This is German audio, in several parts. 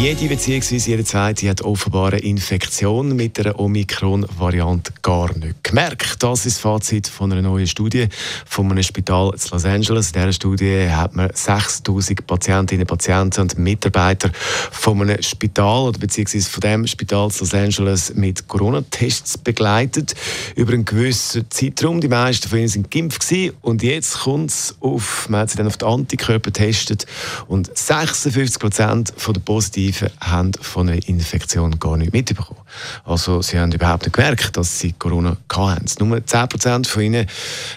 jede bzw. jede zweite hat offenbar eine Infektion mit der Omikron-Variante gar nicht gemerkt. Das ist das Fazit von einer neuen Studie von einem Spital in Los Angeles. In dieser Studie hat man 6000 Patientinnen, Patienten und Mitarbeiter von einem Spital oder beziehungsweise von dem Spital in Los Angeles mit Corona-Tests begleitet über einen gewissen Zeitraum. Die meisten von ihnen sind geimpft und jetzt kommt es auf, man hat sie dann auf die Antikörper getestet und 56 Prozent der positiven Positiven haben von einer Infektion gar nicht mitbekommen. Also sie haben überhaupt nicht gemerkt, dass sie Corona hatten. Nur 10% von ihnen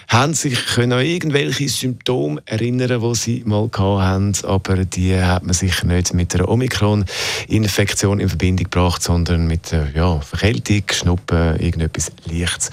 haben sich können an irgendwelche Symptome erinnern, die sie mal hatten, aber die hat man sicher nicht mit einer Omikron-Infektion in Verbindung gebracht, sondern mit ja, Verkältung, Schnuppen, irgendetwas Leichtes.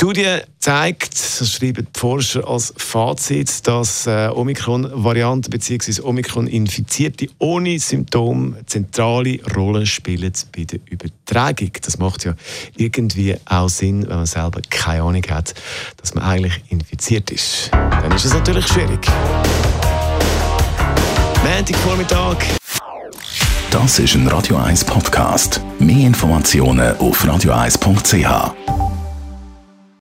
Die Studie zeigt, das schreiben die Forscher als Fazit, dass äh, Omikron-Varianten bzw. Omikron-Infizierte ohne Symptome zentrale Rolle spielen bei der Übertragung. Das macht ja irgendwie auch Sinn, wenn man selber keine Ahnung hat, dass man eigentlich infiziert ist. Dann ist es natürlich schwierig. Montagvormittag. Das ist ein Radio 1 Podcast. Mehr Informationen auf radio1.ch.